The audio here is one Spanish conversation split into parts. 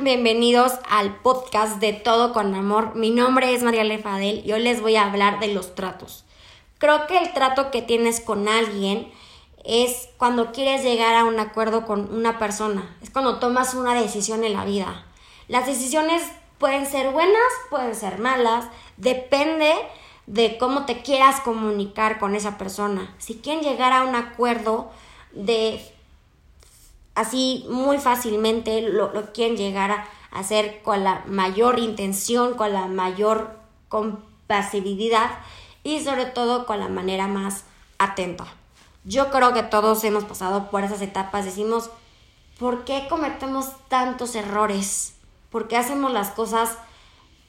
Bienvenidos al podcast de Todo con Amor. Mi nombre es María Lefadel y hoy les voy a hablar de los tratos. Creo que el trato que tienes con alguien es cuando quieres llegar a un acuerdo con una persona. Es cuando tomas una decisión en la vida. Las decisiones pueden ser buenas, pueden ser malas, depende de cómo te quieras comunicar con esa persona. Si quieren llegar a un acuerdo de así muy fácilmente lo, quieren llegar a hacer con la mayor intención, con la mayor compasibilidad y sobre todo con la manera más atenta. Yo creo que todos hemos pasado por esas etapas, decimos, ¿por qué cometemos tantos errores? ¿Por qué hacemos las cosas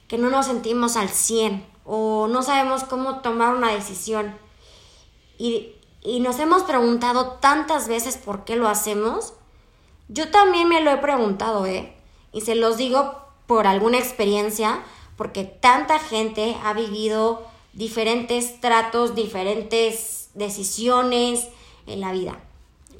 que no nos sentimos al 100 o no sabemos cómo tomar una decisión? Y, y nos hemos preguntado tantas veces por qué lo hacemos yo también me lo he preguntado, ¿eh? Y se los digo por alguna experiencia, porque tanta gente ha vivido diferentes tratos, diferentes decisiones en la vida.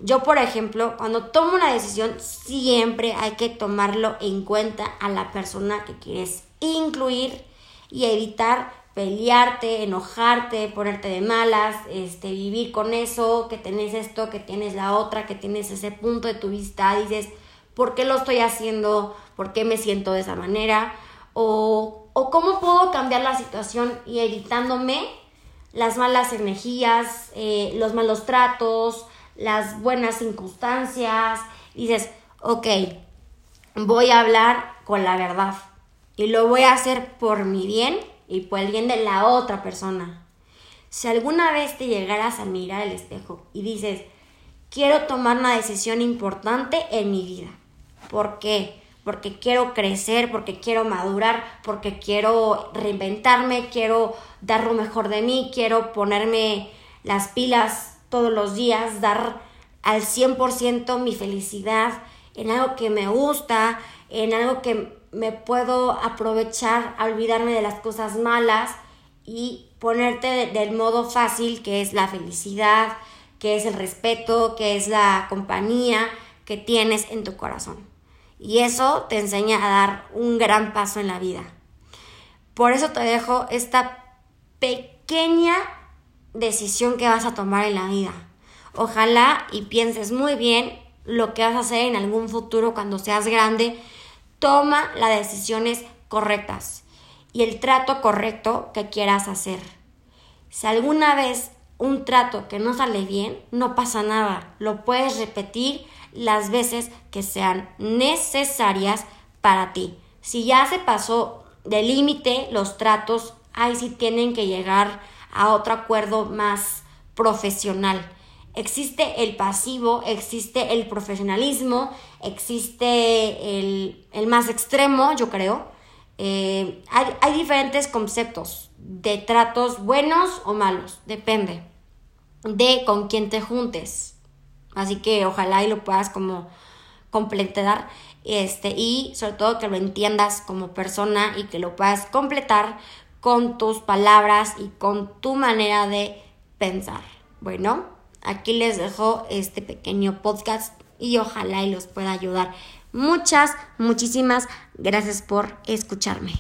Yo, por ejemplo, cuando tomo una decisión, siempre hay que tomarlo en cuenta a la persona que quieres incluir y evitar pelearte, enojarte, ponerte de malas, este, vivir con eso, que tenés esto, que tienes la otra, que tienes ese punto de tu vista, dices, ¿por qué lo estoy haciendo? ¿Por qué me siento de esa manera? O, o cómo puedo cambiar la situación y evitándome las malas energías, eh, los malos tratos, las buenas circunstancias. Dices, ok, voy a hablar con la verdad y lo voy a hacer por mi bien y por el bien de la otra persona. Si alguna vez te llegaras a mirar el espejo y dices, quiero tomar una decisión importante en mi vida. ¿Por qué? Porque quiero crecer, porque quiero madurar, porque quiero reinventarme, quiero dar lo mejor de mí, quiero ponerme las pilas todos los días, dar al 100% mi felicidad en algo que me gusta, en algo que me puedo aprovechar olvidarme de las cosas malas y ponerte del modo fácil que es la felicidad, que es el respeto, que es la compañía que tienes en tu corazón. Y eso te enseña a dar un gran paso en la vida. Por eso te dejo esta pequeña decisión que vas a tomar en la vida. Ojalá y pienses muy bien lo que vas a hacer en algún futuro cuando seas grande Toma las decisiones correctas y el trato correcto que quieras hacer. Si alguna vez un trato que no sale bien, no pasa nada. Lo puedes repetir las veces que sean necesarias para ti. Si ya se pasó de límite los tratos, ahí sí tienen que llegar a otro acuerdo más profesional. Existe el pasivo, existe el profesionalismo, existe el, más extremo, yo creo. Eh, hay, hay diferentes conceptos de tratos buenos o malos, depende de con quién te juntes. Así que ojalá y lo puedas como completar este y sobre todo que lo entiendas como persona y que lo puedas completar con tus palabras y con tu manera de pensar. Bueno, Aquí les dejo este pequeño podcast y ojalá y los pueda ayudar. Muchas, muchísimas gracias por escucharme.